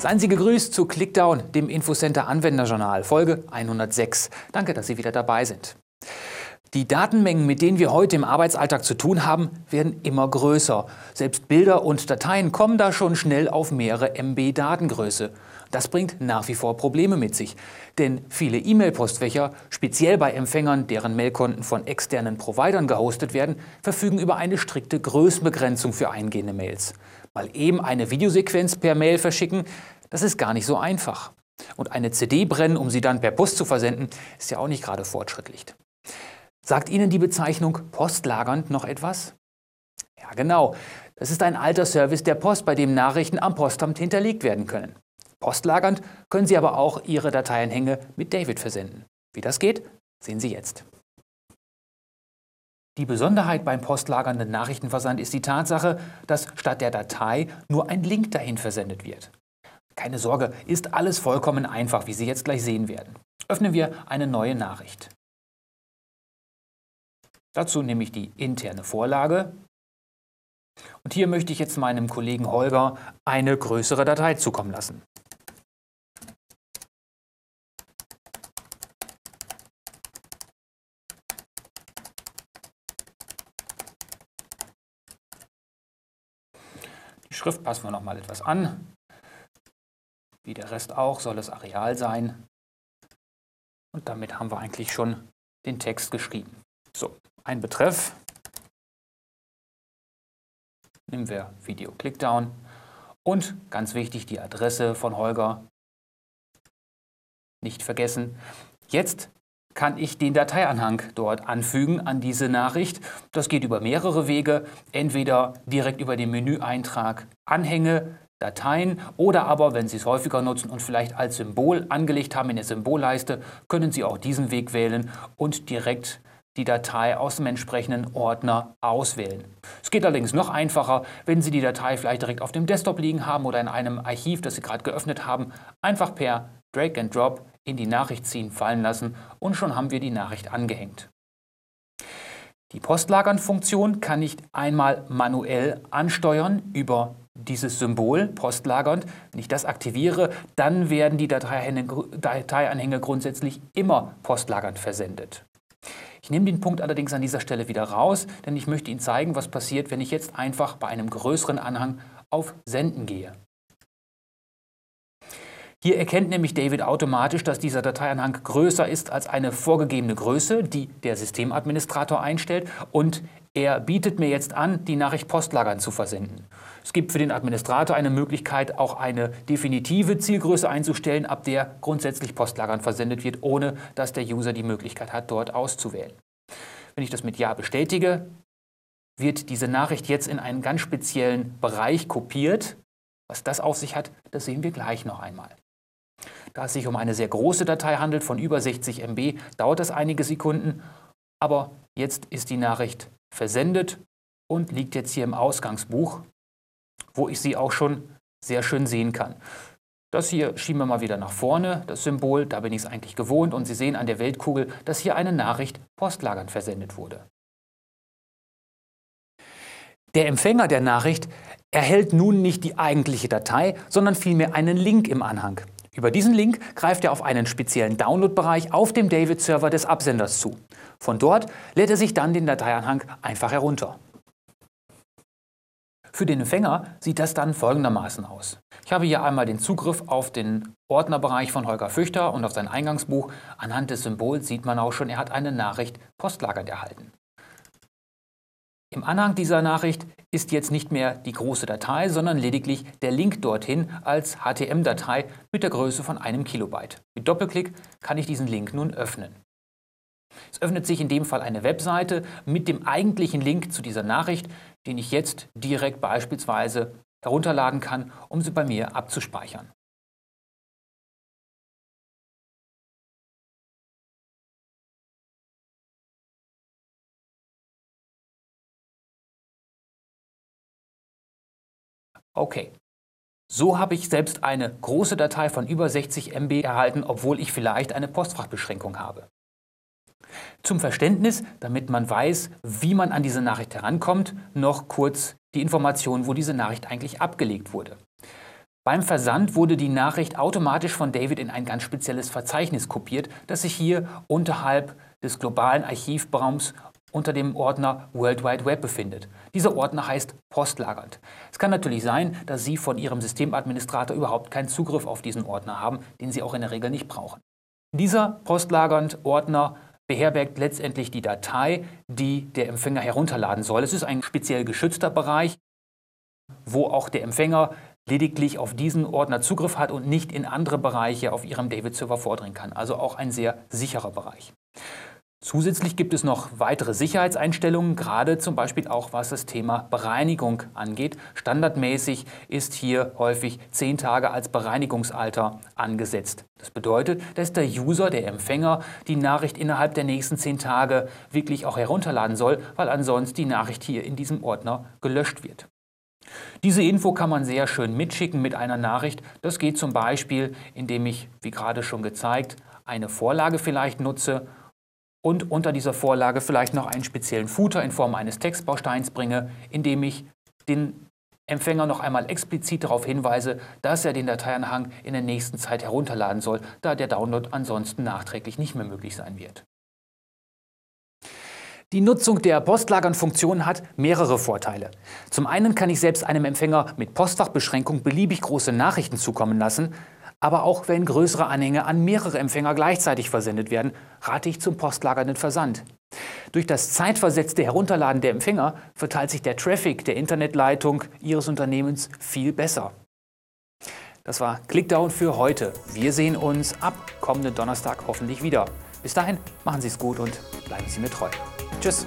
Seien Sie gegrüßt zu Clickdown, dem Infocenter Anwenderjournal, Folge 106. Danke, dass Sie wieder dabei sind. Die Datenmengen, mit denen wir heute im Arbeitsalltag zu tun haben, werden immer größer. Selbst Bilder und Dateien kommen da schon schnell auf mehrere MB Datengröße. Das bringt nach wie vor Probleme mit sich. Denn viele E-Mail-Postfächer, speziell bei Empfängern, deren Mailkonten von externen Providern gehostet werden, verfügen über eine strikte Größenbegrenzung für eingehende Mails. Mal eben eine Videosequenz per Mail verschicken, das ist gar nicht so einfach. Und eine CD brennen, um sie dann per Post zu versenden, ist ja auch nicht gerade fortschrittlich. Sagt Ihnen die Bezeichnung postlagernd noch etwas? Ja, genau. Das ist ein alter Service der Post, bei dem Nachrichten am Postamt hinterlegt werden können. Postlagernd können Sie aber auch Ihre Dateianhänge mit David versenden. Wie das geht, sehen Sie jetzt. Die Besonderheit beim postlagernden Nachrichtenversand ist die Tatsache, dass statt der Datei nur ein Link dahin versendet wird. Keine Sorge, ist alles vollkommen einfach, wie Sie jetzt gleich sehen werden. Öffnen wir eine neue Nachricht. Dazu nehme ich die interne Vorlage und hier möchte ich jetzt meinem Kollegen Holger eine größere Datei zukommen lassen. Die Schrift passen wir noch mal etwas an. Wie der Rest auch soll es Areal sein. Und damit haben wir eigentlich schon den Text geschrieben. So, ein Betreff. Nehmen wir Video Clickdown. Und ganz wichtig, die Adresse von Holger. Nicht vergessen. Jetzt kann ich den Dateianhang dort anfügen an diese Nachricht. Das geht über mehrere Wege. Entweder direkt über den Menüeintrag Anhänge, Dateien oder aber, wenn Sie es häufiger nutzen und vielleicht als Symbol angelegt haben in der Symbolleiste, können Sie auch diesen Weg wählen und direkt die Datei aus dem entsprechenden Ordner auswählen. Es geht allerdings noch einfacher, wenn Sie die Datei vielleicht direkt auf dem Desktop liegen haben oder in einem Archiv, das Sie gerade geöffnet haben, einfach per Drag and Drop in die Nachricht ziehen, fallen lassen und schon haben wir die Nachricht angehängt. Die Postlagern-Funktion kann ich einmal manuell ansteuern über dieses Symbol postlagernd. Wenn ich das aktiviere, dann werden die Dateianhänge grundsätzlich immer postlagernd versendet. Ich nehme den Punkt allerdings an dieser Stelle wieder raus, denn ich möchte Ihnen zeigen, was passiert, wenn ich jetzt einfach bei einem größeren Anhang auf Senden gehe. Hier erkennt nämlich David automatisch, dass dieser Dateianhang größer ist als eine vorgegebene Größe, die der Systemadministrator einstellt und er bietet mir jetzt an, die Nachricht postlagern zu versenden. Es gibt für den Administrator eine Möglichkeit, auch eine definitive Zielgröße einzustellen, ab der grundsätzlich postlagern versendet wird, ohne dass der User die Möglichkeit hat, dort auszuwählen. Wenn ich das mit Ja bestätige, wird diese Nachricht jetzt in einen ganz speziellen Bereich kopiert. Was das auf sich hat, das sehen wir gleich noch einmal. Da es sich um eine sehr große Datei handelt, von über 60 MB, dauert das einige Sekunden. Aber jetzt ist die Nachricht versendet und liegt jetzt hier im Ausgangsbuch, wo ich sie auch schon sehr schön sehen kann. Das hier schieben wir mal wieder nach vorne, das Symbol, da bin ich es eigentlich gewohnt und Sie sehen an der Weltkugel, dass hier eine Nachricht postlagernd versendet wurde. Der Empfänger der Nachricht erhält nun nicht die eigentliche Datei, sondern vielmehr einen Link im Anhang. Über diesen Link greift er auf einen speziellen Download-Bereich auf dem David-Server des Absenders zu. Von dort lädt er sich dann den Dateianhang einfach herunter. Für den Empfänger sieht das dann folgendermaßen aus. Ich habe hier einmal den Zugriff auf den Ordnerbereich von Holger Füchter und auf sein Eingangsbuch. Anhand des Symbols sieht man auch schon, er hat eine Nachricht postlagernd erhalten. Im Anhang dieser Nachricht ist jetzt nicht mehr die große Datei, sondern lediglich der Link dorthin als HTML-Datei mit der Größe von einem Kilobyte. Mit Doppelklick kann ich diesen Link nun öffnen. Es öffnet sich in dem Fall eine Webseite mit dem eigentlichen Link zu dieser Nachricht, den ich jetzt direkt beispielsweise herunterladen kann, um sie bei mir abzuspeichern. Okay, so habe ich selbst eine große Datei von über 60 MB erhalten, obwohl ich vielleicht eine Postfachbeschränkung habe. Zum Verständnis, damit man weiß, wie man an diese Nachricht herankommt, noch kurz die Information, wo diese Nachricht eigentlich abgelegt wurde. Beim Versand wurde die Nachricht automatisch von David in ein ganz spezielles Verzeichnis kopiert, das sich hier unterhalb des globalen Archivbaums unter dem Ordner World Wide Web befindet. Dieser Ordner heißt postlagernd. Es kann natürlich sein, dass Sie von Ihrem Systemadministrator überhaupt keinen Zugriff auf diesen Ordner haben, den Sie auch in der Regel nicht brauchen. Dieser postlagernd Ordner beherbergt letztendlich die Datei, die der Empfänger herunterladen soll. Es ist ein speziell geschützter Bereich, wo auch der Empfänger lediglich auf diesen Ordner Zugriff hat und nicht in andere Bereiche auf Ihrem David-Server vordringen kann. Also auch ein sehr sicherer Bereich. Zusätzlich gibt es noch weitere Sicherheitseinstellungen, gerade zum Beispiel auch was das Thema Bereinigung angeht. Standardmäßig ist hier häufig zehn Tage als Bereinigungsalter angesetzt. Das bedeutet, dass der User, der Empfänger, die Nachricht innerhalb der nächsten zehn Tage wirklich auch herunterladen soll, weil ansonsten die Nachricht hier in diesem Ordner gelöscht wird. Diese Info kann man sehr schön mitschicken mit einer Nachricht. Das geht zum Beispiel, indem ich, wie gerade schon gezeigt, eine Vorlage vielleicht nutze und unter dieser Vorlage vielleicht noch einen speziellen Footer in Form eines Textbausteins bringe, indem ich den Empfänger noch einmal explizit darauf hinweise, dass er den Dateianhang in der nächsten Zeit herunterladen soll, da der Download ansonsten nachträglich nicht mehr möglich sein wird. Die Nutzung der Postlagern-Funktion hat mehrere Vorteile. Zum einen kann ich selbst einem Empfänger mit Postfachbeschränkung beliebig große Nachrichten zukommen lassen, aber auch wenn größere Anhänge an mehrere Empfänger gleichzeitig versendet werden, rate ich zum postlagernden Versand. Durch das zeitversetzte Herunterladen der Empfänger verteilt sich der Traffic der Internetleitung Ihres Unternehmens viel besser. Das war Clickdown für heute. Wir sehen uns ab kommenden Donnerstag hoffentlich wieder. Bis dahin, machen Sie es gut und bleiben Sie mir treu. Tschüss.